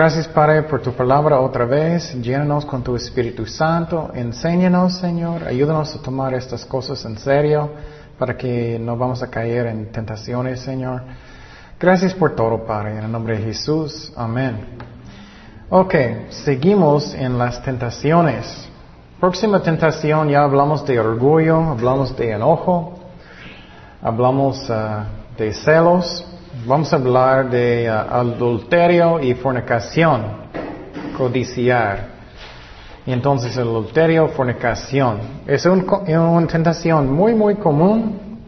Gracias Padre por tu palabra otra vez. Llénanos con tu Espíritu Santo. Enséñanos, Señor. Ayúdanos a tomar estas cosas en serio para que no vamos a caer en tentaciones, Señor. Gracias por todo, Padre. En el nombre de Jesús. Amén. Ok, seguimos en las tentaciones. Próxima tentación, ya hablamos de orgullo, hablamos de enojo, hablamos ah, de celos, vamos a hablar de ah, adulterio y fornicación, codiciar. Y entonces el adulterio, fornicación. Es una tentación muy, muy común.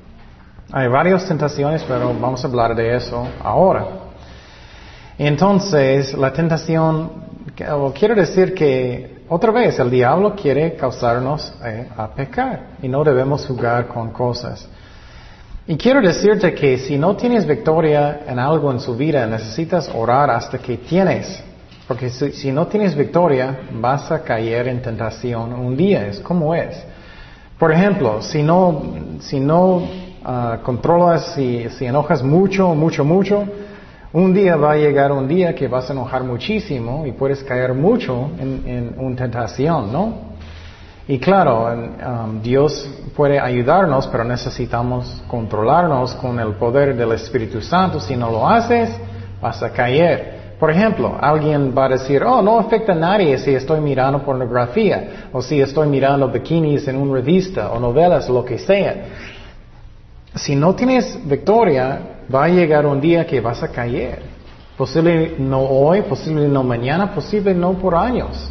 Hay varias tentaciones, pero vamos a hablar de eso ahora. Entonces, la tentación, quiero decir que otra vez, el diablo quiere causarnos eh, a pecar y no debemos jugar con cosas. Y quiero decirte que si no tienes victoria en algo en su vida, necesitas orar hasta que tienes. Porque si, no tienes victoria, vas a caer en tentación un día. Es como es. Por ejemplo, si no, si no ah, controlas, si, si enojas mucho, mucho, mucho, un día va a llegar un día que vas a enojar muchísimo y puedes caer mucho en, una tentación, ¿no? Y claro, um, Dios puede ayudarnos, pero necesitamos controlarnos con el poder del Espíritu Santo. Si no lo haces, vas a caer. Por ejemplo, alguien va a decir, oh, no afecta a nadie si estoy mirando pornografía, o si estoy mirando bikinis en una revista, o novelas, lo que sea. Si no tienes victoria, va a llegar un día que vas a caer. Posible no hoy, posible no mañana, posible no por años.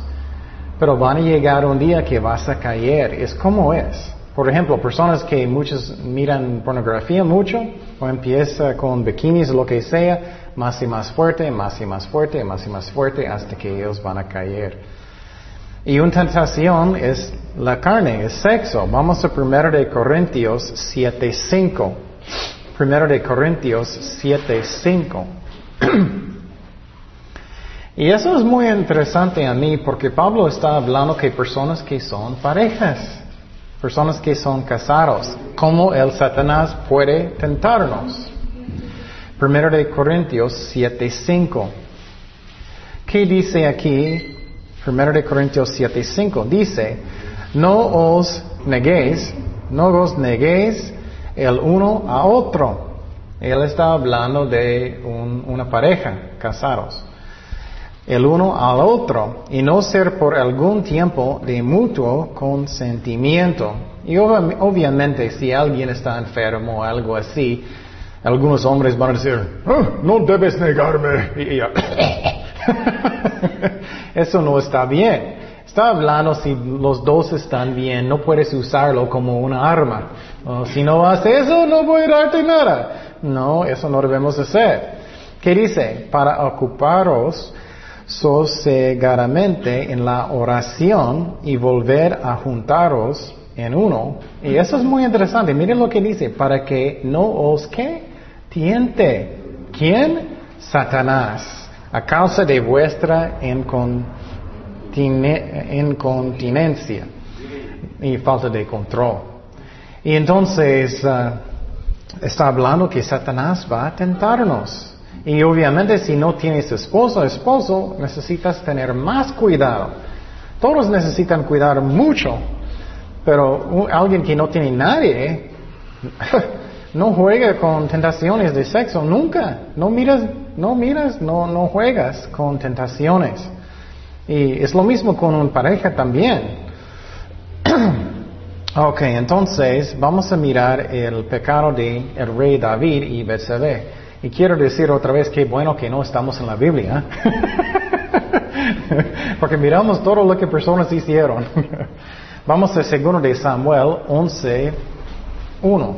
Pero van a llegar un día que vas a caer. Es como es. Por ejemplo, personas que muchos miran pornografía mucho, o empieza con bikinis lo que sea, más y más fuerte, más y más fuerte, más y más fuerte, hasta que ellos van a caer. Y una tentación es la carne, es sexo. Vamos a 1 de Corintios 7.5. Primero de Corintios 7, 5. y eso es muy interesante a mí porque Pablo está hablando que personas que son parejas, personas que son casados, cómo el Satanás puede tentarnos. Primero de Corintios 7, 5. ¿Qué dice aquí? Primero de Corintios 7, 5. Dice, no os neguéis, no os neguéis el uno a otro. Él está hablando de una pareja, casados. El uno al otro y no ser por algún tiempo de mutuo consentimiento. Y obviamente si alguien está enfermo o algo así, algunos hombres van a decir, oh, no debes negarme. Eso no está bien. Está hablando si los dos están bien, no puedes usarlo como una arma. si no haces eso, no voy a darte nada. No, eso no debemos hacer. ¿Qué dice? Para ocuparos sosegadamente en la oración y volver a juntaros en uno. Y eso es muy interesante. Miren lo que dice, para que no os que tiente. ¿Quién? Satanás. A causa de vuestra incontinencia y falta de control. Y entonces uh, está hablando que Satanás va a tentarnos. Y obviamente si no tienes esposo o esposo, necesitas tener más cuidado. Todos necesitan cuidar mucho, pero alguien que no tiene nadie, no juega con tentaciones de sexo, nunca. No miras, no miras, no, no juegas con tentaciones. Y es lo mismo con una pareja también. ok, entonces vamos a mirar el pecado de el rey David y Betsabé. Y quiero decir otra vez que bueno que no estamos en la Biblia. Porque miramos todo lo que personas hicieron. vamos a segundo de Samuel 11, 1.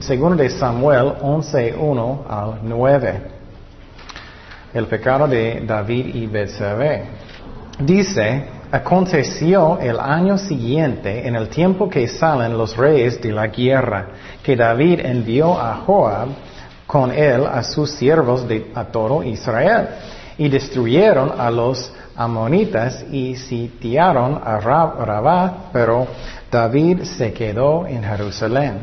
Segundo de Samuel 11, 1 al 9 el pecado de David y Betsabé. Dice, aconteció el año siguiente, en el tiempo que salen los reyes de la guerra, que David envió a Joab con él a sus siervos de, a todo Israel, y destruyeron a los amonitas y sitiaron a Rabá, pero David se quedó en Jerusalén.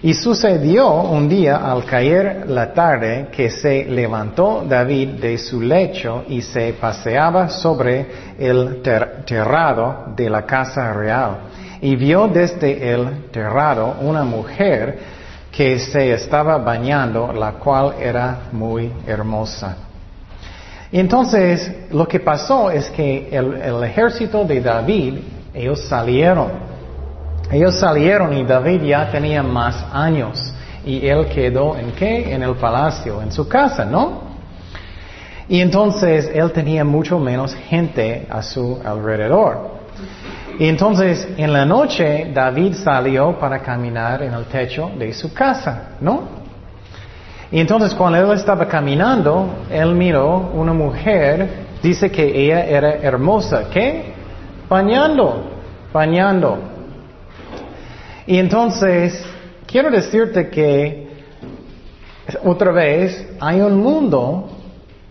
Y sucedió un día al caer la tarde que se levantó David de su lecho y se paseaba sobre el terrado de la casa real. Y vio desde el terrado una mujer que se estaba bañando, la cual era muy hermosa. Y entonces lo que pasó es que el, el ejército de David, ellos salieron ellos salieron y David ya tenía más años y él quedó en qué? En el palacio, en su casa, ¿no? Y entonces él tenía mucho menos gente a su alrededor. Y entonces en la noche David salió para caminar en el techo de su casa, ¿no? Y entonces cuando él estaba caminando, él miró una mujer, dice que ella era hermosa, ¿qué? Bañando, bañando. Y entonces, quiero decirte que, otra vez, hay un mundo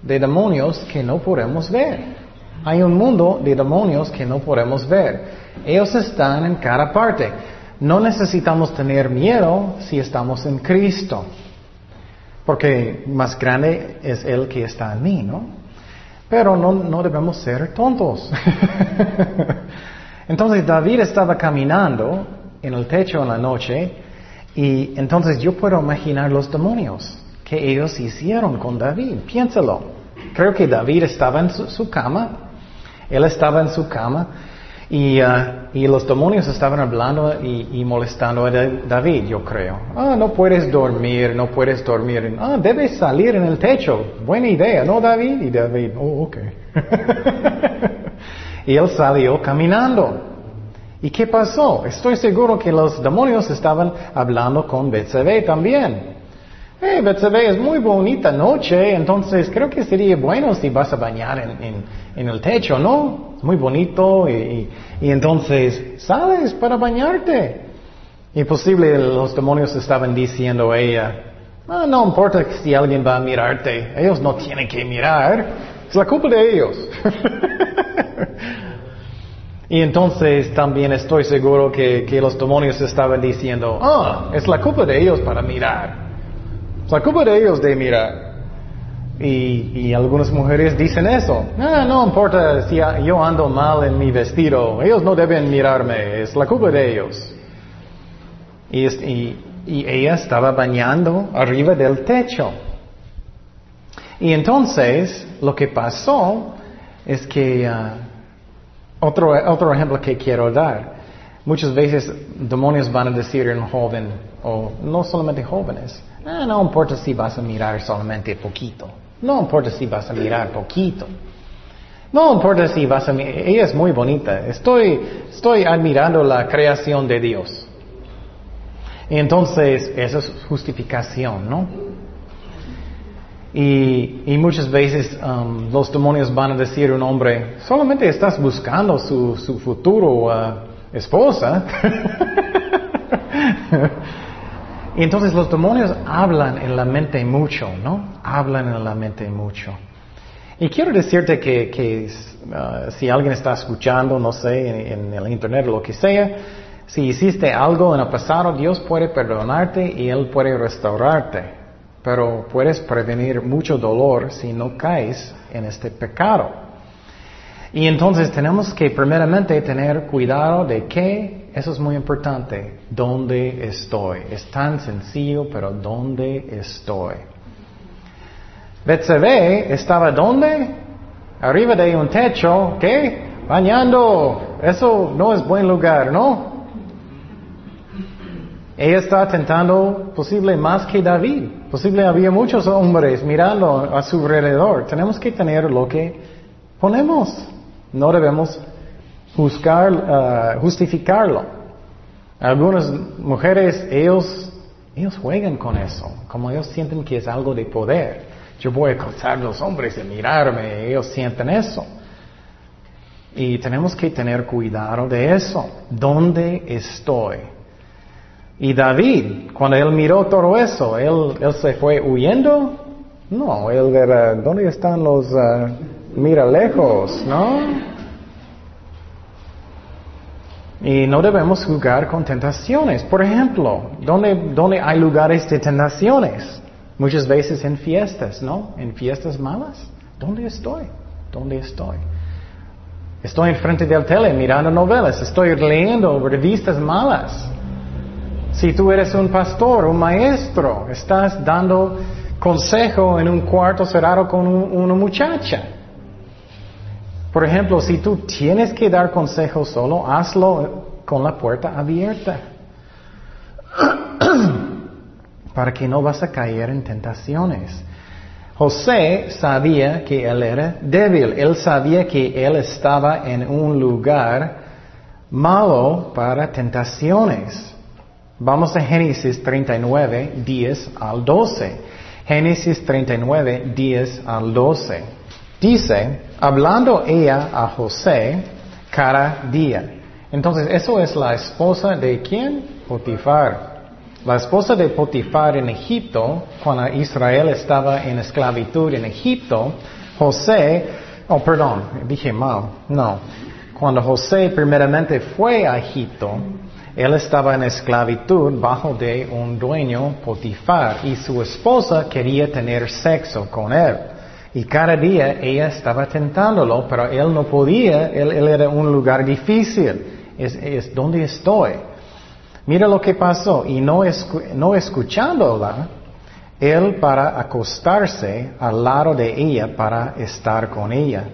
de demonios que no podemos ver. Hay un mundo de demonios que no podemos ver. Ellos están en cada parte. No necesitamos tener miedo si estamos en Cristo. Porque más grande es Él que está en mí, ¿no? Pero no, no debemos ser tontos. Entonces David estaba caminando en el techo en la noche y entonces yo puedo imaginar los demonios que ellos hicieron con David. Piénsalo. Creo que David estaba en su, cama, él estaba en su cama y, uh, y los demonios estaban hablando y, molestando a David, yo creo. Ah, no puedes dormir, no puedes dormir. Ah, debes salir en el techo. Buena idea, ¿no, David? Y David, oh, ok. y él salió caminando. ¿Y qué pasó? Estoy seguro que los demonios estaban hablando con Betsabé también. Hey, Betsabé es muy bonita noche, entonces creo que sería bueno si vas a bañar en, el techo, ¿no? Es muy bonito y, entonces sales para bañarte. Y posible los demonios estaban diciendo a ella, ah, no importa si alguien va a mirarte, ellos no tienen que mirar, es la culpa de ellos. Y entonces también estoy seguro que, los demonios estaban diciendo, ah, es la culpa de ellos para mirar. Culpa de ellos de mirar. Y, algunas mujeres dicen eso. Ah, no importa si yo ando mal en mi vestido, ellos no deben mirarme, es la culpa de ellos. Y, y ella estaba bañando arriba del techo. Y entonces lo que pasó es que ah, otro, otro ejemplo que quiero dar. Muchas veces demonios van a decir un joven, o no solamente jóvenes, ah, no importa si vas a mirar solamente poquito. No importa si vas a mirar poquito. No importa si vas a mirar, ella es muy bonita. Estoy, estoy admirando la creación de Dios. Y entonces, esa es justificación, ¿no? Y, muchas veces um, los demonios van a decir a un hombre, solamente estás buscando su, su futuro uh, esposa. y entonces los demonios hablan en la mente mucho, ¿no? Hablan en la mente mucho. Y quiero decirte que, que uh, si alguien está escuchando, no sé, en, en el internet o lo que sea, si hiciste algo en el pasado, Dios puede perdonarte y Él puede restaurarte pero puedes prevenir mucho dolor si no caes en este pecado. Y entonces tenemos que primeramente tener cuidado de que, eso es muy importante, dónde estoy. Es tan sencillo, pero dónde estoy. Betsabé estaba dónde? Arriba de un techo, ¿qué? Bañando. Eso no es buen lugar, ¿no? Ella está tentando posible más que David. Posible había muchos hombres mirando a su alrededor. Tenemos que tener lo que ponemos. No debemos uh, justificarlo. Algunas mujeres, ellos, ellos juegan con eso. Como ellos sienten que es algo de poder. Yo voy a acosar a los hombres y mirarme. Ellos sienten eso. Y tenemos que tener cuidado de eso. ¿Dónde estoy? Y David, cuando él miró todo eso, él, él se fue huyendo. No, él era, ¿dónde están los, uh, mira lejos, no? Y no debemos jugar con tentaciones. Por ejemplo, ¿dónde, hay lugares de tentaciones? Muchas veces en fiestas, ¿no? En fiestas malas. ¿Dónde estoy? ¿Dónde estoy? Estoy enfrente del tele mirando novelas, estoy leyendo revistas malas. Si tú eres un pastor, un maestro, estás dando consejo en un cuarto cerrado con una muchacha. Por ejemplo, si tú tienes que dar consejo solo, hazlo con la puerta abierta. Para que no vas a caer en tentaciones. José sabía que él era débil, él sabía que él estaba en un lugar malo para tentaciones. Vamos a Génesis 39, 10 al 12. Génesis 39, 10 al 12. Dice, hablando ella a José cada día. Entonces, eso es la esposa de quién? Potifar. La esposa de Potifar en Egipto, cuando Israel estaba en esclavitud en Egipto, José, oh perdón, dije mal, no. Cuando José primeramente fue a Egipto, él estaba en esclavitud bajo de un dueño Potifar y su esposa quería tener sexo con él. Y cada día ella estaba tentándolo, pero él no podía, él, era un lugar difícil. Es, es donde estoy. Mira lo que pasó. Y no, no escuchándola, él para acostarse al lado de ella para estar con ella.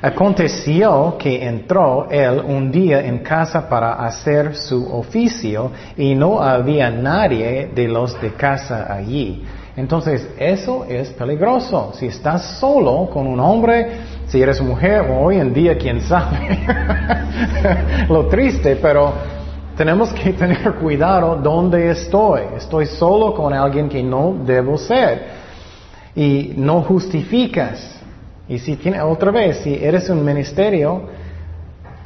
Aconteció que entró él un día en casa para hacer su oficio y no había nadie de los de casa allí. Entonces, eso es peligroso. Si estás solo con un hombre, si eres mujer, hoy en día, quién sabe, lo triste, pero tenemos que tener cuidado dónde estoy. Estoy solo con alguien que no debo ser. Y no justificas. Y si tiene, otra vez, si eres un ministerio,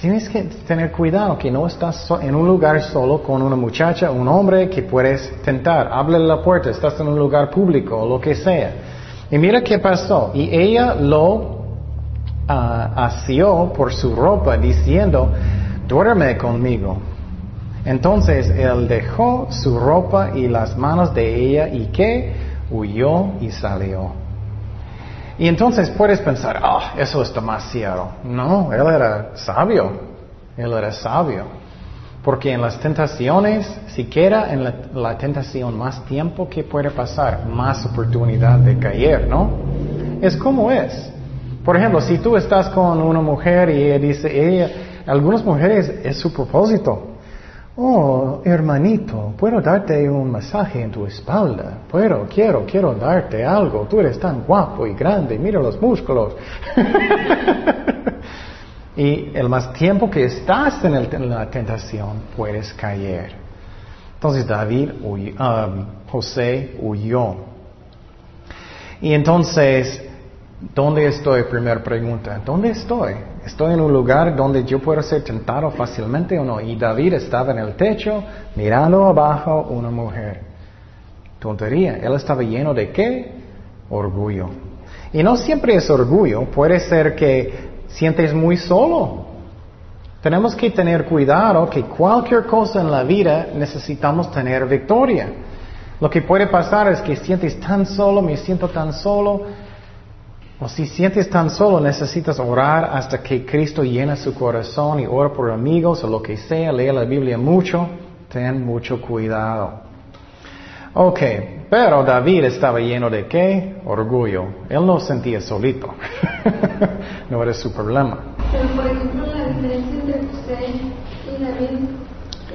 tienes que tener cuidado que no estás en un lugar solo con una muchacha, un hombre que puedes tentar. Háblale la puerta, estás en un lugar público o lo que sea. Y mira qué pasó. Y ella lo ah, asió por su ropa diciendo, duerme conmigo. Entonces él dejó su ropa y las manos de ella y que huyó y salió. Y entonces puedes pensar, ah, eso es demasiado. No, él era sabio. Él era sabio. Porque en las tentaciones, si queda en la, tentación más tiempo que puede pasar, más oportunidad de caer, ¿no? Es como es. Por ejemplo, si tú estás con una mujer y ella dice, ella, algunas mujeres es su propósito. Oh, hermanito, puedo darte un masaje en tu espalda. Puedo, quiero, quiero darte algo. Tú eres tan guapo y grande, mira los músculos. y el más tiempo que estás en, la tentación, puedes caer. Entonces David, um, José huyó. Y entonces, ¿dónde estoy? Primera pregunta. ¿Dónde estoy? Estoy en un lugar donde yo puedo ser tentado fácilmente o no. Y David estaba en el techo mirando abajo una mujer. Tontería. Él estaba lleno de qué? Orgullo. Y no siempre es orgullo. Puede ser que sientes muy solo. Tenemos que tener cuidado que cualquier cosa en la vida necesitamos tener victoria. Lo que puede pasar es que sientes tan solo, me siento tan solo, o si sientes tan solo, necesitas orar hasta que Cristo llena su corazón y ora por amigos o lo que sea, lea la Biblia mucho, ten mucho cuidado. Ok, pero David estaba lleno de qué? Orgullo. Él no sentía solito. no era su problema. Pero por ejemplo, la diferencia entre José y David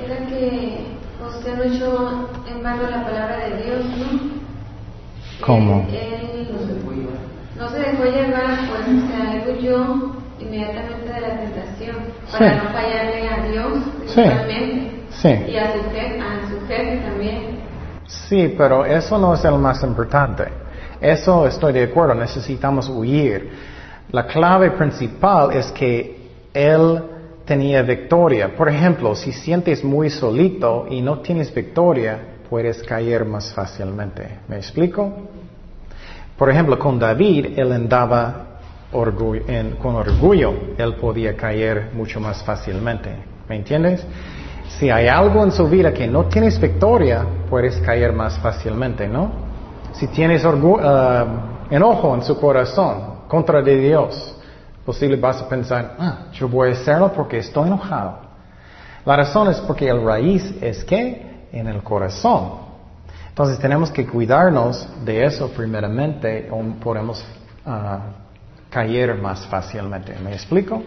era que José no echó en vano la palabra de Dios, ¿no? ¿Cómo? No se dejó llevar, pues se yo inmediatamente de la tentación para no fallarle a Dios sí. y a su, jefe, a su jefe también. Sí, pero eso no es el más importante. Eso estoy de acuerdo, necesitamos huir. La clave principal es que él tenía victoria. Por ejemplo, si sientes muy solito y no tienes victoria, puedes caer más fácilmente. ¿Me explico? Por ejemplo, con David, él andaba con orgullo, él podía caer mucho más fácilmente. ¿Me entiendes? Si hay algo en su vida que no tienes victoria, puedes caer más fácilmente, ¿no? Si tienes uh, enojo en su corazón contra Dios, posible vas a pensar, ah, yo voy a hacerlo porque estoy enojado. La razón es porque el raíz es que en el corazón. Entonces tenemos que cuidarnos de eso primeramente o podemos uh, caer más fácilmente. ¿Me explico?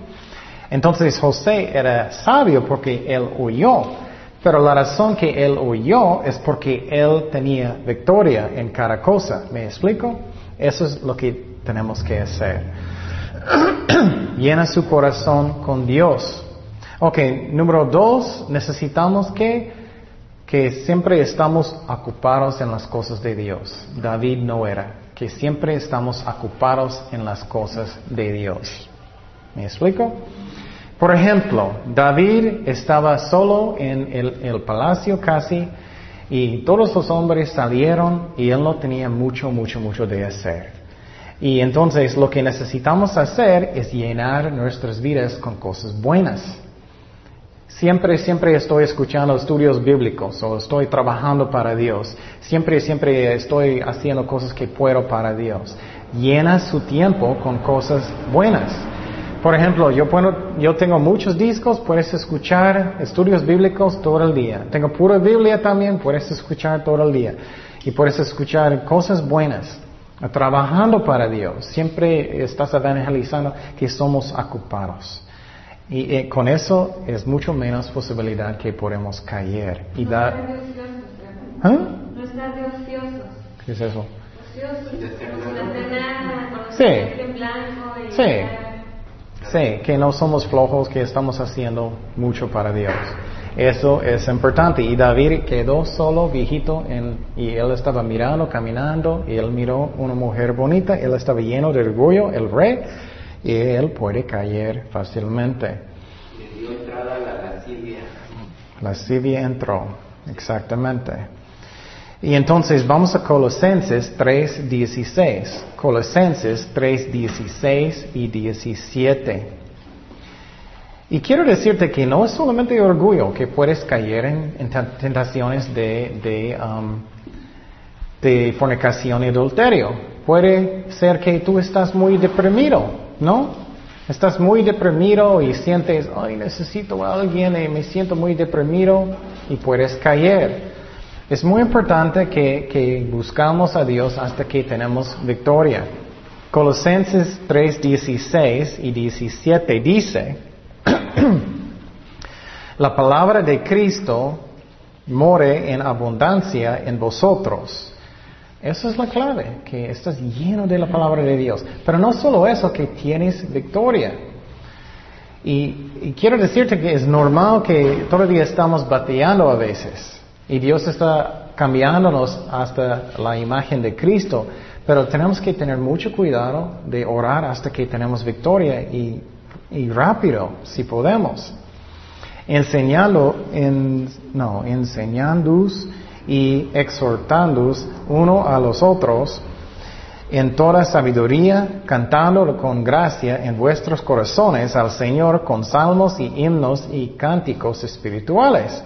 Entonces José era sabio porque él huyó, pero la razón que él huyó es porque él tenía victoria en cada cosa. ¿Me explico? Eso es lo que tenemos que hacer. Llena su corazón con Dios. Ok, número dos, necesitamos que, que siempre estamos ocupados en las cosas de Dios. David no era, que siempre estamos ocupados en las cosas de Dios. ¿Me explico? Por ejemplo, David estaba solo en el, palacio casi y todos los hombres salieron y él no tenía mucho, mucho, mucho de hacer. Y entonces lo que necesitamos hacer es llenar nuestras vidas con cosas buenas. Siempre, siempre estoy escuchando estudios bíblicos o estoy trabajando para Dios. Siempre, siempre estoy haciendo cosas que puedo para Dios. Llena su tiempo con cosas buenas. Por ejemplo, yo, tengo muchos discos, puedes escuchar estudios bíblicos todo el día. Tengo pura Biblia también, puedes escuchar todo el día. Y puedes escuchar cosas buenas, trabajando para Dios. Siempre estás evangelizando que somos ocupados. Y eh, con eso es mucho menos posibilidad que podemos caer. Y no dar... ¿Ah? No estar de ociosos. ¿Qué es eso? Ociosos. Sí. Sí. Sí, que no somos flojos, que estamos haciendo mucho para Dios. Eso es importante. Y David quedó solo, viejito, y él estaba mirando, caminando, y él miró una mujer bonita, él estaba lleno de orgullo, el rey, y él puede caer fácilmente. Le dio entrada a la lascivia. La lascivia entró, exactamente. Y entonces vamos a Colosenses 3.16. Colosenses 3.16 y 17. Y quiero decirte que no es solamente orgullo que puedes caer en, tentaciones de, de, um, de fornicación y adulterio. Puede ser que tú estás muy deprimido, ¿no? Estás muy deprimido y sientes, ay, necesito a alguien y me siento muy deprimido y puedes caer. Es muy importante que, que buscamos a Dios hasta que tenemos victoria. Colosenses 3, 16 y 17 dice, la palabra de Cristo more en abundancia en vosotros. Esa es la clave, que estás lleno de la palabra de Dios. Pero no solo eso, que tienes victoria. Y, quiero decirte que es normal que todavía estamos bateando a veces. Y Dios está cambiándonos hasta la imagen de Cristo. Pero tenemos que tener mucho cuidado de orar hasta que tenemos victoria y, rápido, si podemos. Enseñando, en, no, y exhortándoos uno a los otros en toda sabiduría, cantando con gracia en vuestros corazones al Señor con salmos y himnos y cánticos espirituales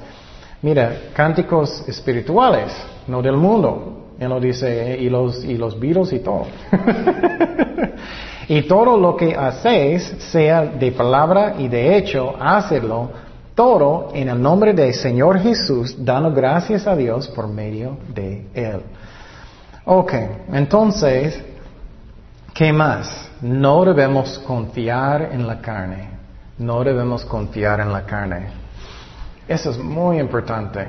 Mira, cánticos espirituales, no del mundo. Él lo dice, y los, y los virus y todo. y todo lo que hacéis, sea de palabra y de hecho, hacedlo todo en el nombre del Señor Jesús, dando gracias a Dios por medio de Él. Ok, entonces, ¿qué más? No debemos confiar en la carne. No debemos confiar en la carne. Eso es muy importante.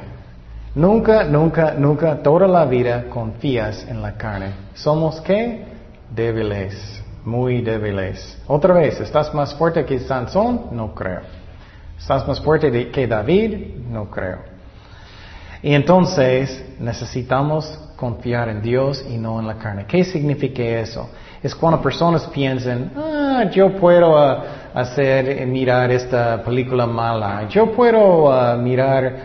Nunca, nunca, nunca, toda la vida confías en la carne. ¿Somos qué? Débiles, muy débiles. Otra vez, ¿estás más fuerte que Sansón? No creo. ¿Estás más fuerte que David? No creo. Y entonces necesitamos confiar en Dios y no en la carne. ¿Qué significa eso? Es cuando personas piensan, ah, yo puedo ah, hacer, eh, mirar esta película mala, yo puedo ah, mirar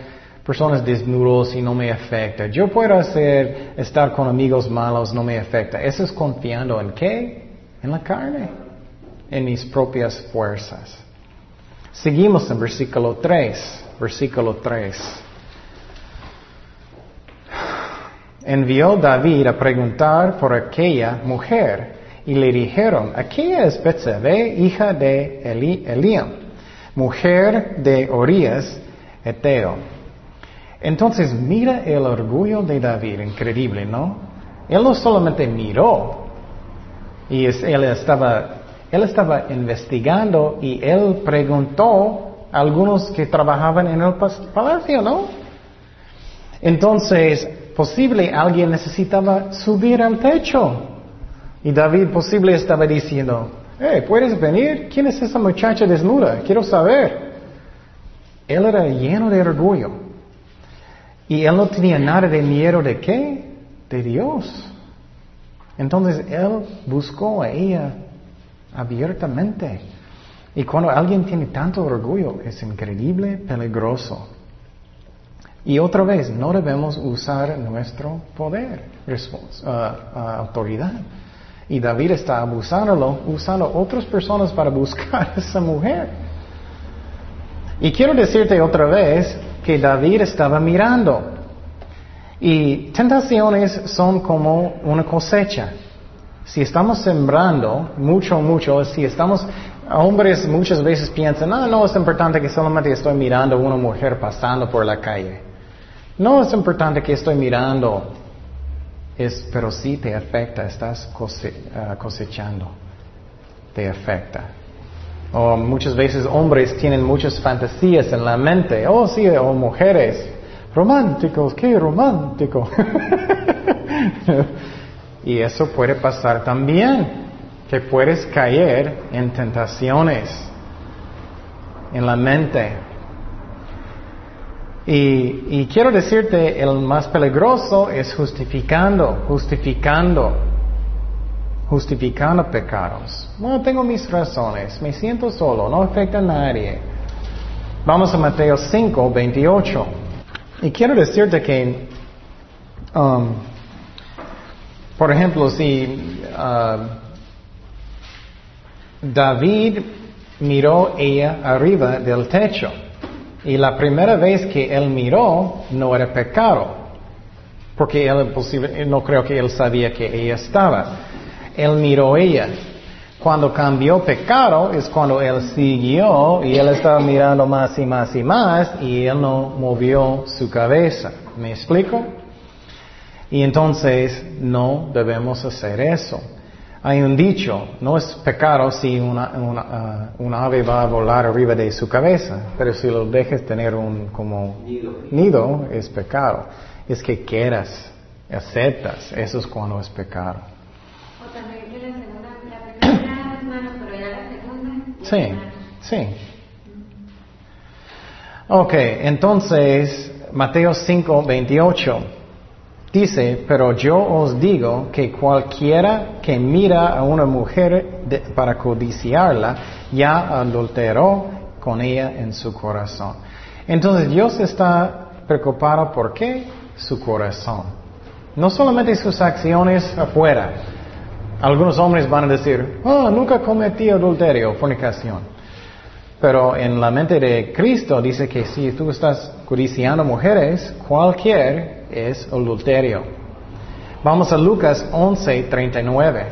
personas desnudos y no me afecta, yo puedo hacer, estar con amigos malos, no me afecta. Eso es confiando en qué? En la carne, en mis propias fuerzas. Seguimos en versículo 3. Versículo 3. Envió David a preguntar por aquella mujer y le dijeron, aquella es Betsabé, hija de Eli Eliam, mujer de Orías, Eteo. Entonces mira el orgullo de David, increíble, ¿no? Él no solamente miró, y él, estaba, él estaba investigando y él preguntó a algunos que trabajaban en el palacio, ¿no? Entonces, posible alguien necesitaba subir al techo. Y David posible estaba diciendo, hey, ¿puedes venir? ¿Quién es esa muchacha desnuda? Quiero saber. Él era lleno de orgullo. Y él no tenía nada de miedo de qué? De Dios. Entonces él buscó a ella abiertamente. Y cuando alguien tiene tanto orgullo, es increíble, peligroso. Y otra vez, no debemos usar nuestro poder, uh, uh, autoridad. Y David está abusándolo, usando otras personas para buscar a esa mujer. Y quiero decirte otra vez que David estaba mirando. Y tentaciones son como una cosecha. Si estamos sembrando mucho, mucho, si estamos, hombres muchas veces piensan, no, no es importante que solamente estoy mirando a una mujer pasando por la calle. No es importante que estoy mirando, es, pero sí te afecta, estás ah, cosechando, te afecta. O muchas veces hombres tienen muchas fantasías en la mente, oh sí, o mujeres, románticos, qué romántico. y eso puede pasar también, que puedes caer en tentaciones en la mente. Y, y, quiero decirte, el más peligroso es justificando, justificando, justificando pecados. No tengo mis razones, me siento solo, no afecta a nadie. Vamos a Mateo 5, 28. Y quiero decirte que, um, por ejemplo, si uh, David miró ella arriba del techo y la primera vez que él miró no era pecado, porque él no creo que él sabía que ella estaba. Él miró ella. Cuando cambió pecado es cuando él siguió y él estaba mirando más y más y más y él no movió su cabeza. ¿Me explico? Y entonces no debemos hacer eso. Hay un dicho, no es pecado si una, uh, ave va a volar arriba de su cabeza, pero si lo dejas tener un como nido, es pecado. Es que quieras, aceptas, eso es cuando es pecado. Sí, sí. Ok, entonces, Mateo 5, 28 dice, pero yo os digo que cualquiera que mira a una mujer para codiciarla, ya adulteró con ella en su corazón. Entonces Dios está preocupado por qué? Su corazón. No solamente sus acciones afuera, algunos hombres van a decir, oh, nunca cometí adulterio, fornicación. Pero en la mente de Cristo dice que si tú estás codiciando mujeres, cualquier es adulterio. Vamos a Lucas 11, 39.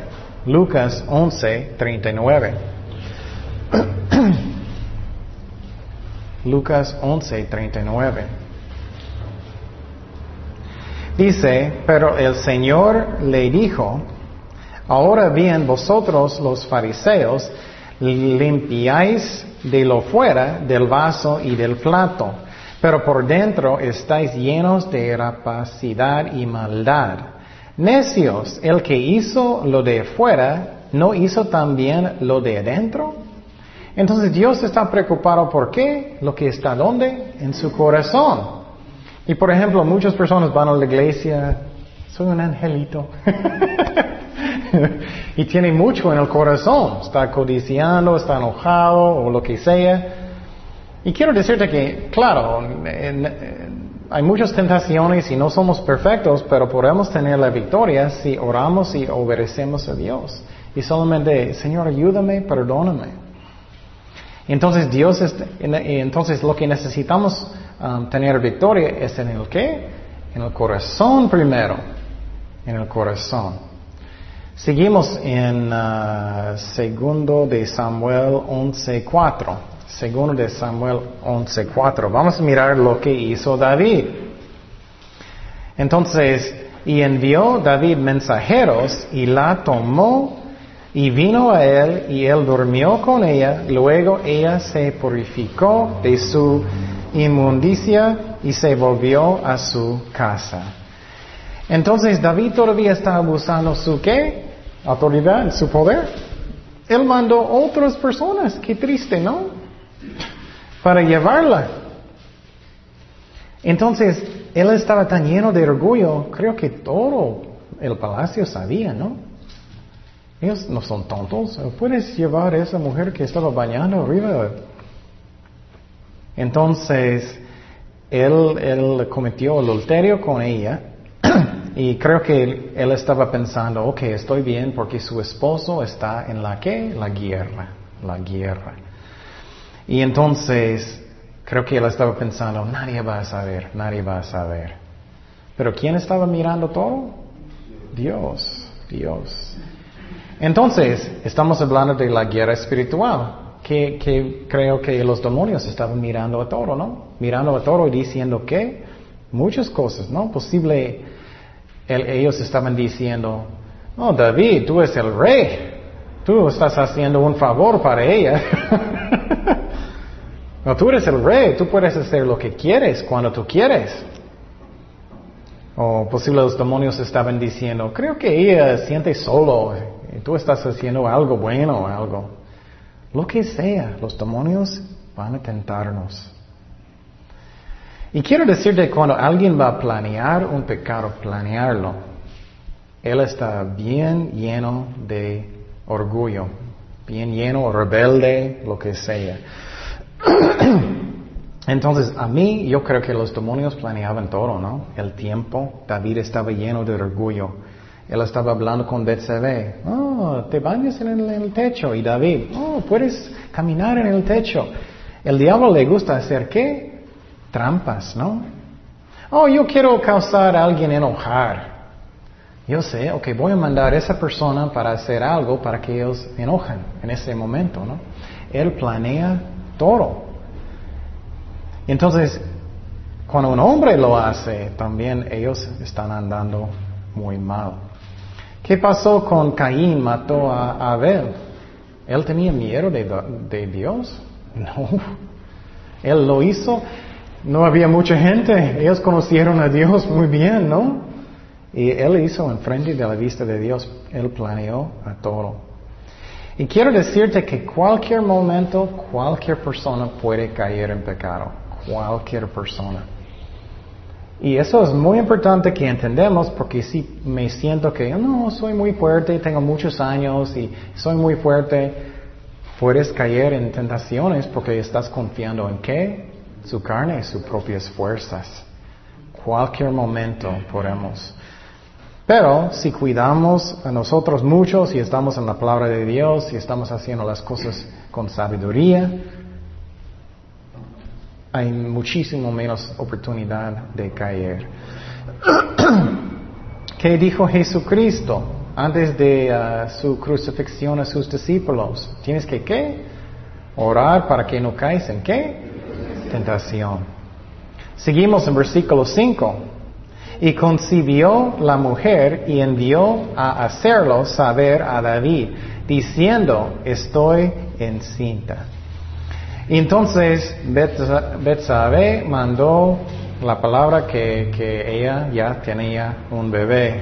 Lucas 11, 39. Lucas 11, 39. Dice, pero el Señor le dijo, Ahora bien, vosotros los fariseos limpiáis de lo fuera del vaso y del plato, pero por dentro estáis llenos de rapacidad y maldad. Necios, el que hizo lo de fuera, ¿no hizo también lo de adentro? Entonces Dios está preocupado por qué? Lo que está donde? En su corazón. Y por ejemplo, muchas personas van a la iglesia, soy un angelito. y tiene mucho en el corazón. Está codiciando, está enojado o lo que sea. Y quiero decirte que, claro, hay muchas tentaciones y no somos perfectos, pero podemos tener la victoria si oramos y obedecemos a Dios. Y solamente, Señor, ayúdame, perdóname. Entonces Dios, es, entonces lo que necesitamos um, tener victoria es en el qué? En el corazón primero, en el corazón. Seguimos en uh, segundo de Samuel 11.4. Segundo de Samuel 11.4. Vamos a mirar lo que hizo David. Entonces, y envió David mensajeros y la tomó y vino a él y él durmió con ella. Luego ella se purificó de su inmundicia y se volvió a su casa. Entonces David todavía está abusando su qué? Autoridad, su poder. Él mandó otras personas, qué triste, ¿no? Para llevarla. Entonces, él estaba tan lleno de orgullo, creo que todo el palacio sabía, ¿no? Ellos no son tontos. Puedes llevar a esa mujer que estaba bañando arriba. Entonces, él, él cometió adulterio con ella y creo que él, estaba pensando, ok, estoy bien porque su esposo está en la qué? La guerra, la guerra. Y entonces, creo que él estaba pensando, nadie va a saber, nadie va a saber. Pero ¿quién estaba mirando todo? Dios, Dios. Entonces, estamos hablando de la guerra espiritual, que, que, creo que los demonios estaban mirando a todo, ¿no? Mirando a todo y diciendo que muchas cosas, ¿no? Posible ellos estaban diciendo, no, David, tú eres el rey, tú estás haciendo un favor para ella. no, tú eres el rey, tú puedes hacer lo que quieres cuando tú quieres. O posible los demonios estaban diciendo, creo que ella siente solo, y tú estás haciendo algo bueno, algo. Lo que sea, los demonios van a tentarnos. Y quiero decirte, cuando alguien va a planear un pecado, planearlo, él está bien lleno de orgullo, bien lleno, rebelde, lo que sea. Entonces, a mí, yo creo que los demonios planeaban todo, ¿no? El tiempo, David estaba lleno de orgullo. Él estaba hablando con Betsabé, oh, te bañas en el, techo. Y David, oh, puedes caminar en el techo. El diablo le gusta hacer qué? trampas, ¿no? Oh, yo quiero causar a alguien enojar. Yo sé, ok, voy a mandar a esa persona para hacer algo para que ellos enojen en ese momento, ¿no? Él planea todo. Entonces, cuando un hombre lo hace, también ellos están andando muy mal. ¿Qué pasó con Caín? Mató a Abel. ¿Él tenía miedo de, Dios? No. Él lo hizo no había mucha gente, ellos conocieron a Dios muy bien, ¿no? Y Él hizo enfrente de la vista de Dios, Él planeó a todo. Y quiero decirte que cualquier momento, cualquier persona puede caer en pecado, cualquier persona. Y eso es muy importante que entendamos porque si me siento que no, soy muy fuerte, tengo muchos años y soy muy fuerte, puedes caer en tentaciones porque estás confiando en qué? su carne y sus propias fuerzas. Cualquier momento podemos. Pero si cuidamos a nosotros muchos y estamos en la palabra de Dios y estamos haciendo las cosas con sabiduría, hay muchísimo menos oportunidad de caer. ¿Qué dijo Jesucristo antes de uh, su crucifixión a sus discípulos? Tienes que qué? Orar para que no caigas en qué? tentación. Seguimos en versículo 5. Y concibió la mujer y envió a hacerlo saber a David, diciendo, estoy encinta. Entonces Betsabe mandó la palabra que, que ella ya tenía un bebé.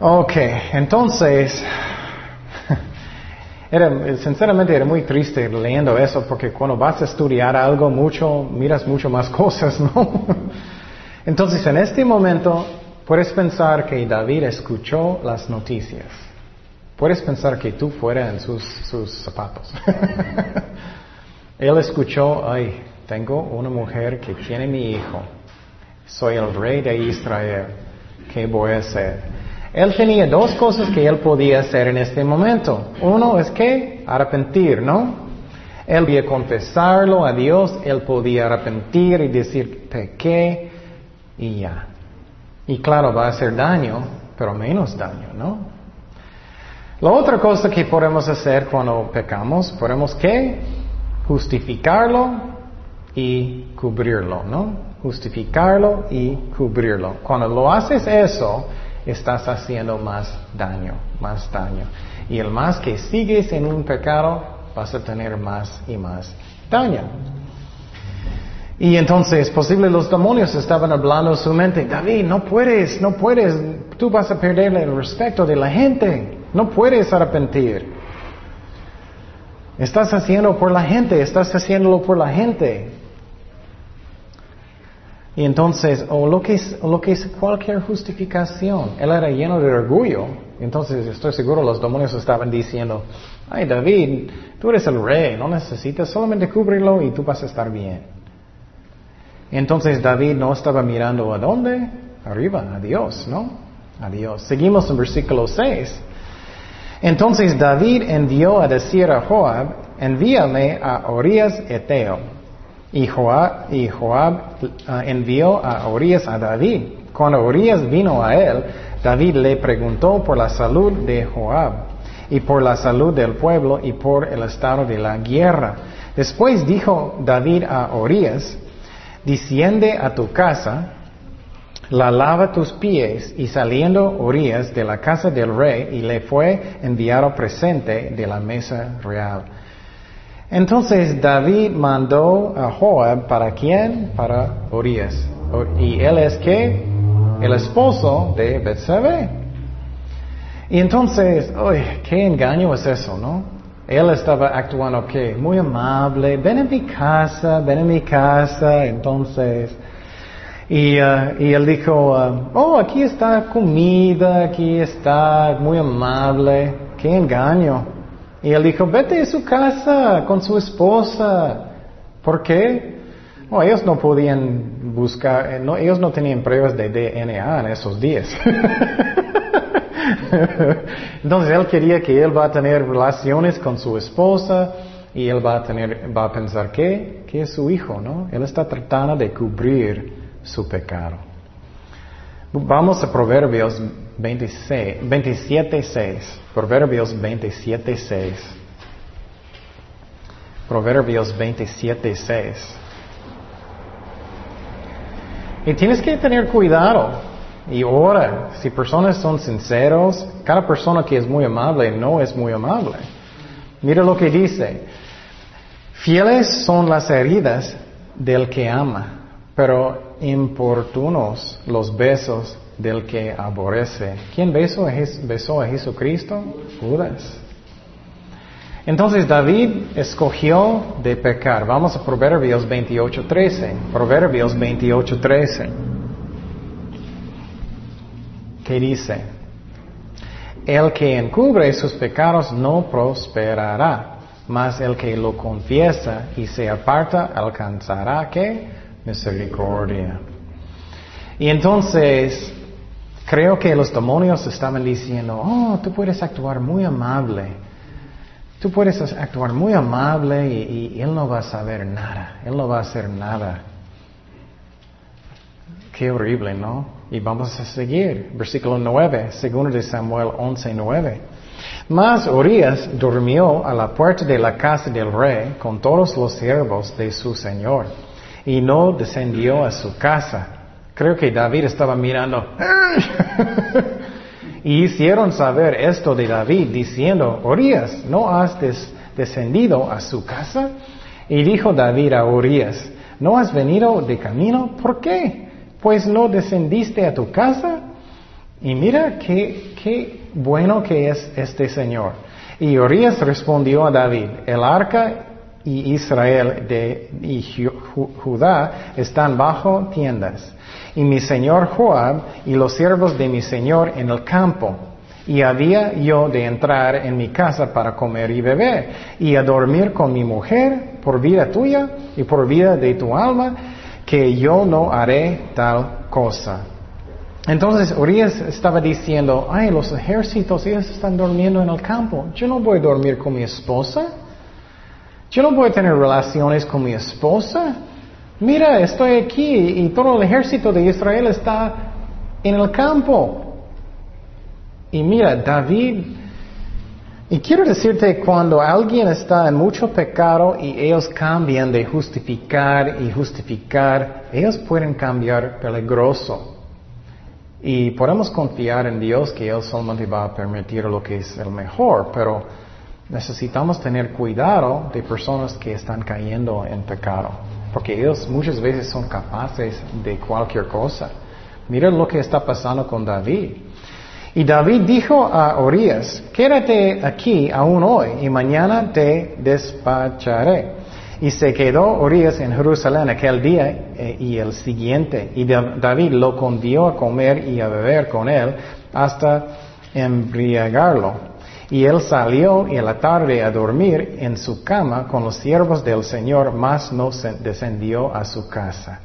Ok, entonces era, sinceramente era muy triste leyendo eso porque cuando vas a estudiar algo mucho, miras mucho más cosas, ¿no? Entonces en este momento puedes pensar que David escuchó las noticias. Puedes pensar que tú fueras en sus, sus zapatos. Él escuchó, ay, tengo una mujer que tiene mi hijo. Soy el rey de Israel. ¿Qué voy a hacer? Él tenía dos cosas que él podía hacer en este momento. Uno es que arrepentir, ¿no? Él podía confesarlo a Dios, él podía arrepentir y decir, pequé y ya. Y claro, va a hacer daño, pero menos daño, ¿no? La otra cosa que podemos hacer cuando pecamos, podemos qué? Justificarlo y cubrirlo, ¿no? Justificarlo y cubrirlo. Cuando lo haces eso, estás haciendo más daño, más daño. Y el más que sigues en un pecado, vas a tener más y más daño. Y entonces, posible los demonios estaban hablando en su mente, David, no puedes, no puedes, tú vas a perder el respeto de la gente, no puedes arrepentir. Estás haciendo por la gente, estás haciéndolo por la gente. Y entonces, o lo que es, lo que es cualquier justificación, él era lleno de orgullo. Entonces, estoy seguro los demonios estaban diciendo, ay David, tú eres el rey, no necesitas solamente cubrirlo y tú vas a estar bien. Entonces David no estaba mirando a dónde, arriba, a Dios, ¿no? A Dios. Seguimos en versículo 6. Entonces David envió a decir a Joab, envíame a Orías Eteo. Y Joab, uh, envió a Orías a David. Cuando Orías vino a él, David le preguntó por la salud de Joab y por la salud del pueblo y por el estado de la guerra. Después dijo David a Orías, desciende a tu casa, la lava tus pies, y saliendo Orías de la casa del rey, y le fue enviado presente de la mesa real. Entonces David mandó a Joab para quién? Para Orías. Y él es qué? El esposo de Betsabé. Y entonces, uy, qué engaño es eso, ¿no? Él estaba actuando qué? Muy amable, ven a mi casa, ven a mi casa, entonces. Y, uh, y él dijo, uh, oh, aquí está comida, aquí está muy amable, qué engaño. Y él dijo, vete a su casa con su esposa. ¿Por qué? Oh, ellos no podían buscar, eh, no, ellos no tenían pruebas de DNA en esos días. Entonces él quería que él va a tener relaciones con su esposa y él va a tener, va a pensar que, que es su hijo, ¿no? Él está tratando de cubrir su pecado. Vamos a Proverbios 27, 6. Proverbios 27, 6. Proverbios 27, 6. Y tienes que tener cuidado y ora. Si personas son sinceros, cada persona que es muy amable no es muy amable. Mira lo que dice. Fieles son las heridas del que ama, pero importunos los besos del que aborrece. ¿Quién besó a, besó a Jesucristo? Judas. Entonces David escogió de pecar. Vamos a Proverbios 28.13. Proverbios 28.13. ¿Qué dice? El que encubre sus pecados no prosperará, mas el que lo confiesa y se aparta alcanzará qué? Misericordia. Y entonces Creo que los demonios estaban diciendo, oh, tú puedes actuar muy amable. Tú puedes actuar muy amable y, Él no va a saber nada. Él no va a hacer nada. Qué horrible, ¿no? Y vamos a seguir. Versículo 9, segundo de Samuel 11, 9. Mas Urias durmió a la puerta de la casa del rey con todos los siervos de su señor y no descendió a su casa Creo que David estaba mirando. y hicieron saber esto de David diciendo, Orías, ¿no has descendido a su casa? Y dijo David a Orías, ¿no has venido de camino? ¿Por qué? Pues no descendiste a tu casa. Y mira qué, qué bueno que es este Señor. Y Orías respondió a David, el arca y Israel de, y Judá están bajo tiendas y mi señor Joab y los siervos de mi señor en el campo. Y había yo de entrar en mi casa para comer y beber, y a dormir con mi mujer por vida tuya y por vida de tu alma, que yo no haré tal cosa. Entonces Urias estaba diciendo, ay, los ejércitos, ellos están durmiendo en el campo. Yo no voy a dormir con mi esposa. Yo no a tener relaciones con mi esposa. Mira, estoy aquí y todo el ejército de Israel está en el campo. Y mira, David, y quiero decirte, cuando alguien está en mucho pecado y ellos cambian de justificar y justificar, ellos pueden cambiar peligroso. Y podemos confiar en Dios que Él solamente va a permitir lo que es el mejor, pero necesitamos tener cuidado de personas que están cayendo en pecado, porque ellos muchas veces son capaces de cualquier cosa. Mira lo que está pasando con David. Y David dijo a Orías, quédate aquí aún hoy y mañana te despacharé. Y se quedó Urias en Jerusalén aquel día eh, y el siguiente. Y David lo convió a comer y a beber con él hasta embriagarlo. Y él salió en la tarde a dormir en su cama con los siervos del Señor, mas no descendió a su casa.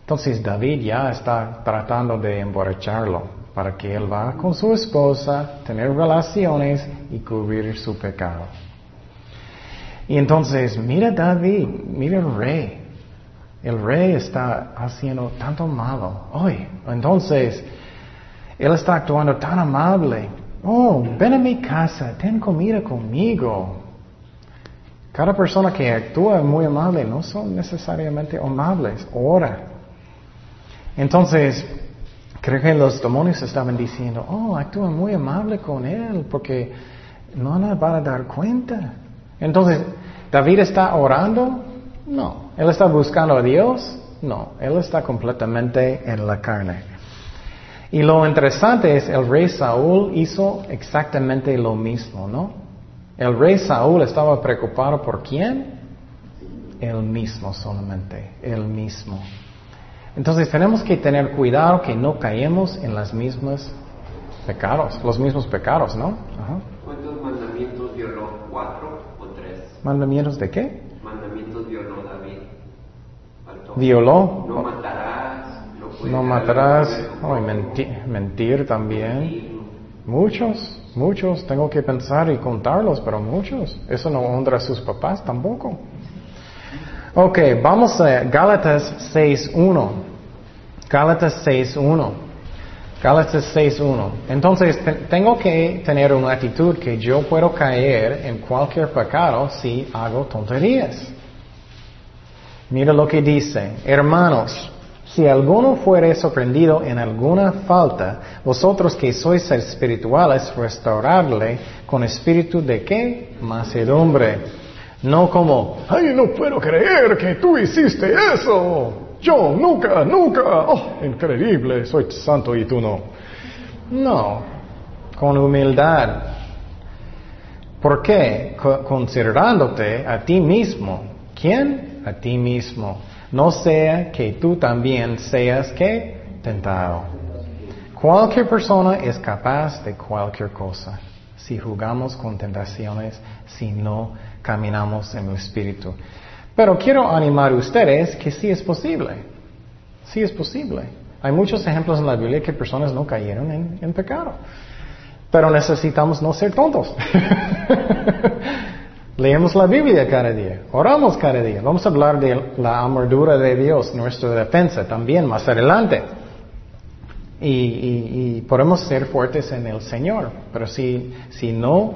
Entonces David ya está tratando de emborracharlo para que él va con su esposa, tener relaciones y cubrir su pecado. Y entonces, mira David, mira el rey. El rey está haciendo tanto malo hoy. Entonces, él está actuando tan amable. Oh, ven a mi casa, ten comida conmigo. Cada persona que actúa muy amable no son necesariamente amables. Ora. Entonces, creo que los demonios estaban diciendo, oh, actúa muy amable con él porque no nos van a dar cuenta. Entonces, ¿David está orando? No. ¿Él está buscando a Dios? No. Él está completamente en la carne. Y lo interesante es, el rey Saúl hizo exactamente lo mismo, ¿no? El rey Saúl estaba preocupado por quién? Él mismo solamente, él mismo. Entonces tenemos que tener cuidado que no caemos en los mismos pecados, los mismos pecados, ¿no? ¿Cuántos mandamientos violó? ¿Cuatro o tres? ¿Mandamientos de qué? Mandamientos violó David. Faltó. ¿Violó? No. No, No matarás, oh, y tu menti- mentir también. mentir. Muchos, muchos, tengo que pensar y contarlos, pero muchos. Eso no honra a sus papás tampoco. Ok, vamos a Gálatas 6.1. Gálatas 6.1. Gálatas 6.1. Entonces, te- tengo que tener una actitud que yo puedo caer en cualquier pecado si hago tonterías. Mira lo que dice, hermanos, si alguno fuere sorprendido en alguna falta, vosotros que sois espirituales, restauradle con espíritu de qué? Macedumbre. No como, ay, no puedo creer que tú hiciste eso. Yo nunca, nunca. Oh, increíble, soy santo y tú no. No, con humildad. ¿Por qué? Co- considerándote a ti mismo. ¿Quién? A ti mismo. No sea que tú también seas que tentado. Cualquier persona es capaz de cualquier cosa si jugamos con tentaciones, si no caminamos en el Espíritu. Pero quiero animar a ustedes que sí es posible. Sí es posible. Hay muchos ejemplos en la Biblia que personas no cayeron en, en pecado. Pero necesitamos no ser tontos. Leemos la Biblia cada día, oramos cada día. Vamos a hablar de la armadura de Dios, nuestra defensa también más adelante. Y podemos ser fuertes en el Señor. Pero si, si no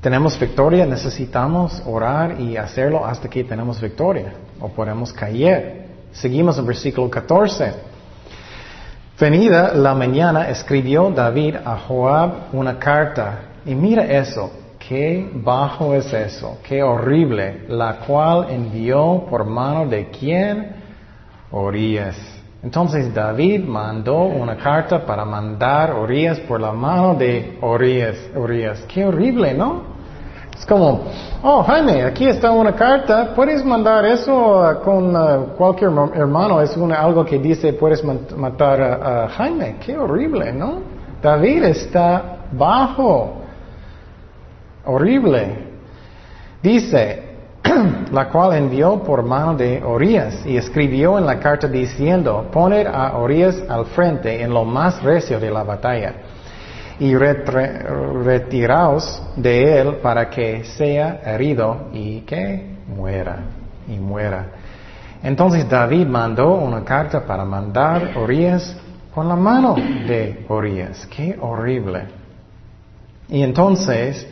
tenemos victoria, necesitamos orar y hacerlo hasta que tenemos victoria. O podemos caer. Seguimos en versículo 14. Venida la mañana escribió David a Joab una carta. Y mira eso, qué bajo es eso, qué horrible, la cual envió por mano de quién? Orías. Entonces David mandó una carta para mandar Orías por la mano de Orías. Orías. Qué horrible, ¿no? Es como, oh Jaime, aquí está una carta, puedes mandar eso con uh, cualquier hermano, es una- algo que dice puedes matar a Jaime, qué horrible, ¿no? David está bajo, horrible. Dice, la cual envió por mano de Orías y escribió en la carta diciendo, poner a Orías al frente en lo más recio de la batalla y retiraos de él para que sea herido y que muera y muera. Entonces David mandó una carta para mandar Orías con la mano de Orías. Qué horrible. Y entonces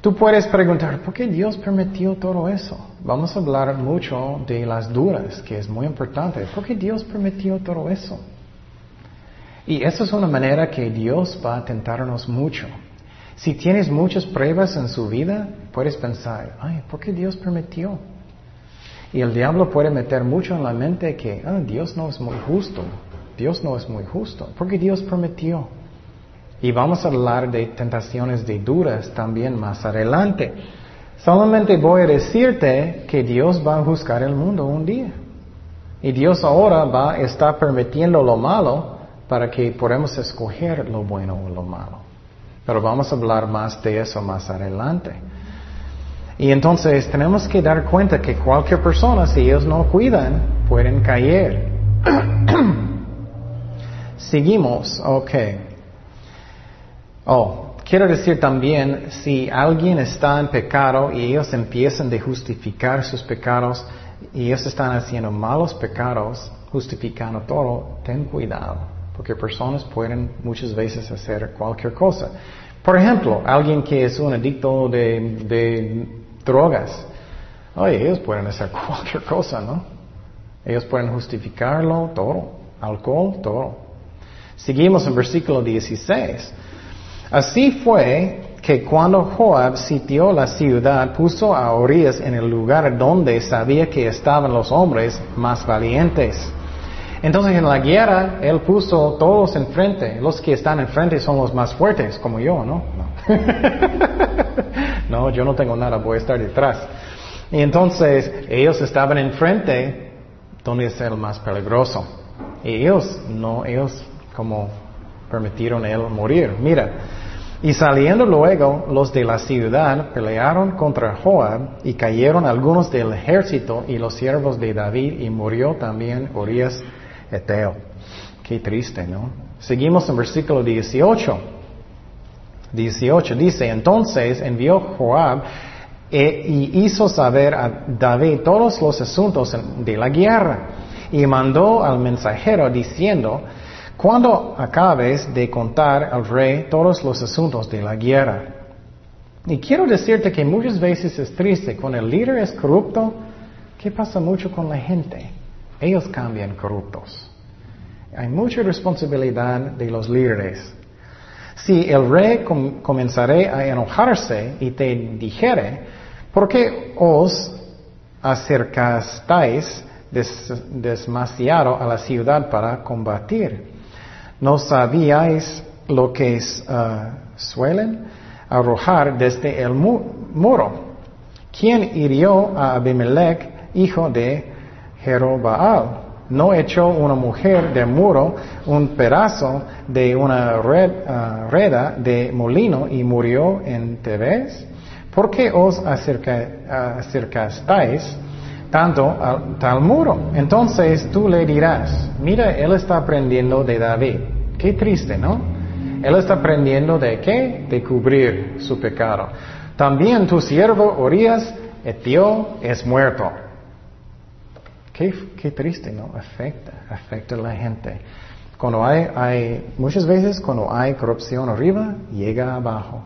Tú puedes preguntar, ¿por qué Dios permitió todo eso? Vamos a hablar mucho de las duras, que es muy importante. ¿Por qué Dios permitió todo eso? Y esa es una manera que Dios va a tentarnos mucho. Si tienes muchas pruebas en su vida, puedes pensar, ay, ¿por qué Dios permitió? Y el diablo puede meter mucho en la mente que, ah, Dios no es muy justo, Dios no es muy justo, ¿por qué Dios permitió? Y vamos a hablar de tentaciones de duras también más adelante. Solamente voy a decirte que Dios va a juzgar el mundo un día. Y Dios ahora va a estar permitiendo lo malo para que podamos escoger lo bueno o lo malo. Pero vamos a hablar más de eso más adelante. Y entonces tenemos que dar cuenta que cualquier persona, si ellos no cuidan, pueden caer. Seguimos, ok. Oh, quiero decir también, si alguien está en pecado y ellos empiezan de justificar sus pecados y ellos están haciendo malos pecados, justificando todo, ten cuidado, porque personas pueden muchas veces hacer cualquier cosa. Por ejemplo, alguien que es un adicto de, drogas, oye, ellos pueden hacer cualquier cosa, ¿no? Ellos pueden justificarlo todo, alcohol, todo. Seguimos en versículo 16. Así fue que cuando Joab sitió la ciudad, puso a Orías en el lugar donde sabía que estaban los hombres más valientes. Entonces en la guerra él puso todos enfrente. Los que están enfrente son los más fuertes, como yo, ¿no? No, no yo no tengo nada, voy a estar detrás. Y entonces ellos estaban enfrente donde es el más peligroso. Y ellos, no, ellos como permitieron él morir. Mira, y saliendo luego los de la ciudad pelearon contra Joab y cayeron algunos del ejército y los siervos de David y murió también Urias Eteo. Qué triste, ¿no? Seguimos en versículo 18. 18 dice, entonces envió Joab e, y hizo saber a David todos los asuntos de la guerra y mandó al mensajero diciendo, cuando acabes de contar al rey todos los asuntos de la guerra. Y quiero decirte que muchas veces es triste, cuando el líder es corrupto, ¿qué pasa mucho con la gente? Ellos cambian corruptos. Hay mucha responsabilidad de los líderes. Si el rey comenzaré a enojarse y te dijere, ¿por qué os acercasteis demasiado a la ciudad para combatir? ¿No sabíais lo que uh, suelen arrojar desde el muro? ¿Quién hirió a Abimelech, hijo de Jerobaal? ¿No echó una mujer del muro un pedazo de una red, uh, reda de molino y murió en Tebes? ¿Por qué os acercasteis tanto al, tal muro. Entonces tú le dirás, mira, él está aprendiendo de David. Qué triste, ¿no? Él está aprendiendo de qué? De cubrir su pecado. También tu siervo Orías, Etio, es muerto. Qué, qué, triste, ¿no? Afecta, afecta a la gente. Cuando hay, hay, muchas veces cuando hay corrupción arriba, llega abajo.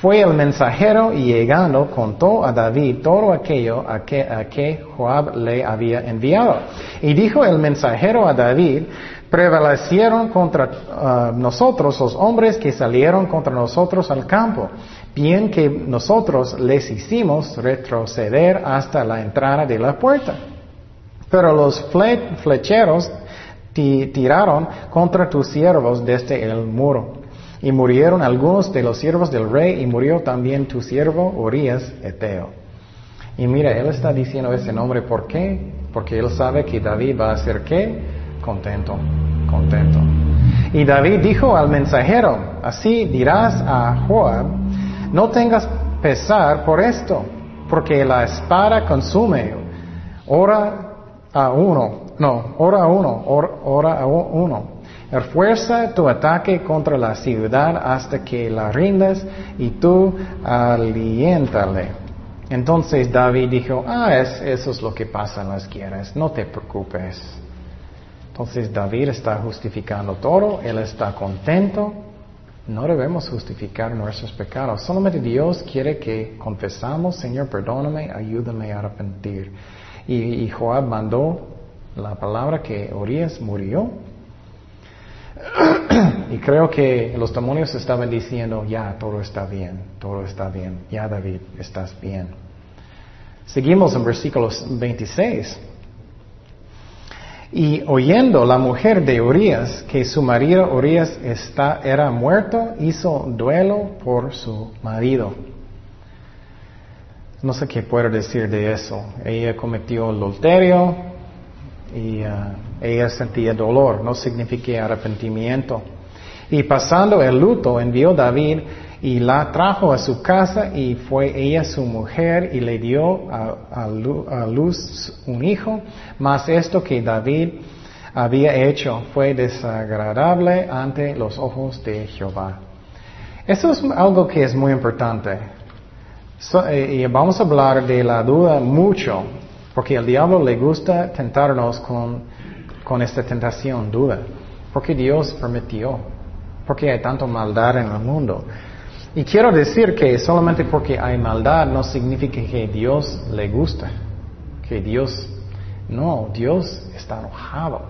Fue el mensajero y llegando contó a David todo aquello a que, Joab le había enviado. Y dijo el mensajero a David, prevalecieron contra uh, nosotros los hombres que salieron contra nosotros al campo, bien que nosotros les hicimos retroceder hasta la entrada de la puerta. Pero los flecheros tiraron contra tus siervos desde el muro. Y murieron algunos de los siervos del rey y murió también tu siervo Urias Eteo. Y mira, él está diciendo ese nombre, ¿por qué? Porque él sabe que David va a ser qué? Contento, contento. Y David dijo al mensajero, así dirás a Joab, no tengas pesar por esto, porque la espada consume. Ora a uno, no, ora a uno, ora a uno. Refuerza tu ataque contra la ciudad hasta que la rindas y tú aliéntale. Entonces David dijo, ah, es, eso es lo que pasa en las guerras, no te preocupes. Entonces David está justificando todo, él está contento. No debemos justificar nuestros pecados, solamente Dios quiere que confesamos, Señor, perdóname, ayúdame a arrepentir. Y, y Joab mandó la palabra que Urias murió y creo que los demonios estaban diciendo, ya, todo está bien, todo está bien, ya David, estás bien. Seguimos en versículos 26. Y oyendo la mujer de Urias que su marido Urias está, era muerto, hizo duelo por su marido. No sé qué puedo decir de eso. Ella cometió adulterio y uh, ella sentía dolor, no significa arrepentimiento. Y pasando el luto, envió David y la trajo a su casa y fue ella su mujer y le dio a, luz un hijo. Mas esto que David había hecho fue desagradable ante los ojos de Jehová. Eso es algo que es muy importante. Eh, y vamos a hablar de la duda mucho, porque al diablo le gusta tentarnos con con esta tentación, duda. Porque Dios permitió. Porque hay tanta maldad en el mundo. Y quiero decir que solamente porque hay maldad no significa que Dios le gusta. Que Dios, no, Dios está enojado.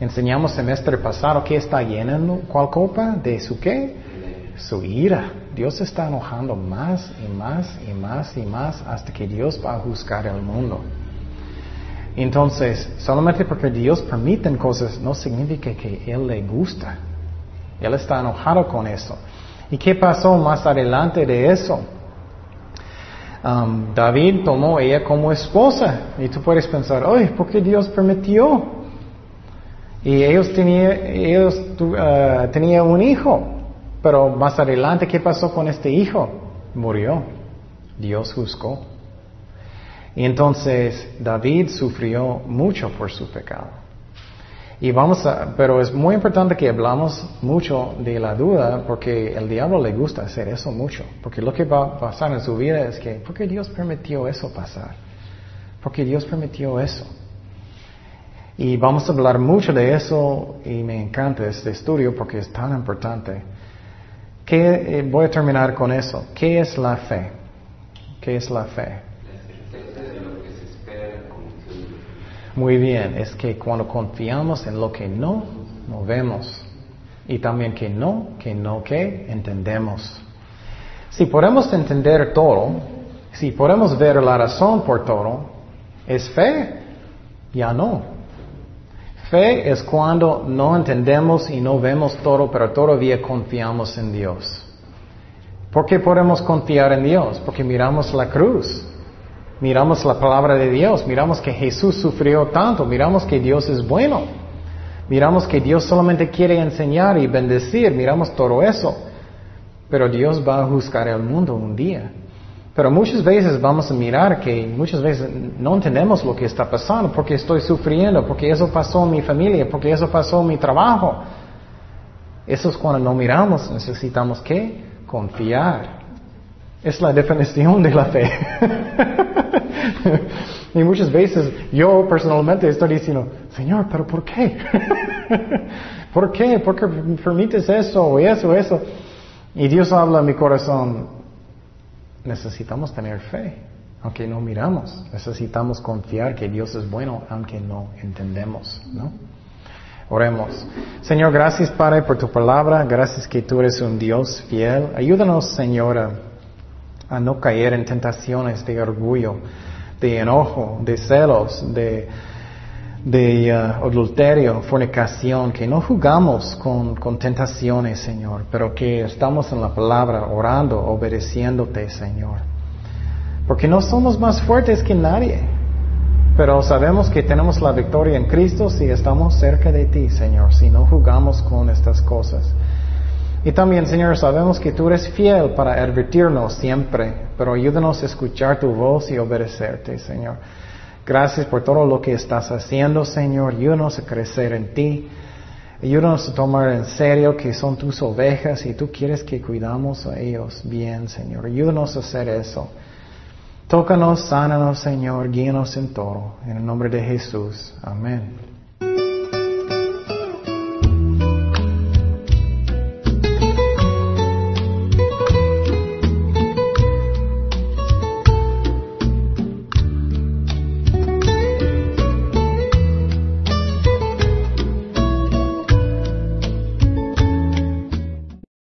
Enseñamos semestre pasado que está llenando, ¿cuál copa? ¿De su qué? Su ira. Dios está enojando más y más y más y más hasta que Dios va a juzgar el mundo. Entonces, solamente porque Dios permite cosas no significa que Él le gusta. Él está enojado con eso. ¿Y qué pasó más adelante de eso? Um, David tomó ella como esposa. Y tú puedes pensar, oye, ¿por qué Dios permitió? Y ellos tenían uh, tenía un hijo. Pero más adelante, ¿qué pasó con este hijo? Murió. Dios juzgó. Y entonces David sufrió mucho por su pecado. Y vamos a, pero es muy importante que hablamos mucho de la duda porque el diablo le gusta hacer eso mucho. Porque lo que va a pasar en su vida es que, ¿por qué Dios permitió eso pasar? ¿Por qué Dios permitió eso? Y vamos a hablar mucho de eso y me encanta este estudio porque es tan importante. ¿Qué, eh, voy a terminar con eso. ¿Qué es la fe? ¿Qué es la fe? Muy bien, es que cuando confiamos en lo que no, no vemos. Y también que no, que no que entendemos. Si podemos entender todo, si podemos ver la razón por todo, ¿es fe? Ya no. Fe es cuando no entendemos y no vemos todo, pero todavía confiamos en Dios. ¿Por qué podemos confiar en Dios? Porque miramos la cruz miramos la palabra de Dios, miramos que Jesús sufrió tanto, miramos que Dios es bueno, miramos que Dios solamente quiere enseñar y bendecir, miramos todo eso. Pero Dios va a juzgar el mundo un día. Pero muchas veces vamos a mirar que muchas veces no entendemos lo que está pasando, porque estoy sufriendo, porque eso pasó en mi familia, porque eso pasó en mi trabajo. Eso es cuando no miramos, necesitamos que confiar. Es la definición de la fe. y muchas veces yo personalmente estoy diciendo, Señor, pero ¿por qué? ¿Por qué? ¿Por qué permites eso eso eso? Y Dios habla en mi corazón, necesitamos tener fe, aunque no miramos. Necesitamos confiar que Dios es bueno, aunque no entendemos, ¿no? Oremos. Señor, gracias Padre por tu palabra. Gracias que tú eres un Dios fiel. Ayúdanos, Señora, a no caer en tentaciones de orgullo de enojo, de celos, de, uh, adulterio, fornicación, que no jugamos con, con tentaciones, Señor, pero que estamos en la palabra, orando, obedeciéndote, Señor. Porque no somos más fuertes que nadie, pero sabemos que tenemos la victoria en Cristo si estamos cerca de ti, Señor, si no jugamos con estas cosas. Y también, Señor, sabemos que tú eres fiel para advertirnos siempre, pero ayúdanos a escuchar tu voz y obedecerte, Señor. Gracias por todo lo que estás haciendo, Señor. Ayúdanos a crecer en ti. Ayúdanos a tomar en serio que son tus ovejas y tú quieres que cuidamos a ellos bien, Señor. Ayúdanos a hacer eso. Tócanos, sánanos, Señor, guíanos en todo. En el nombre de Jesús. Amén.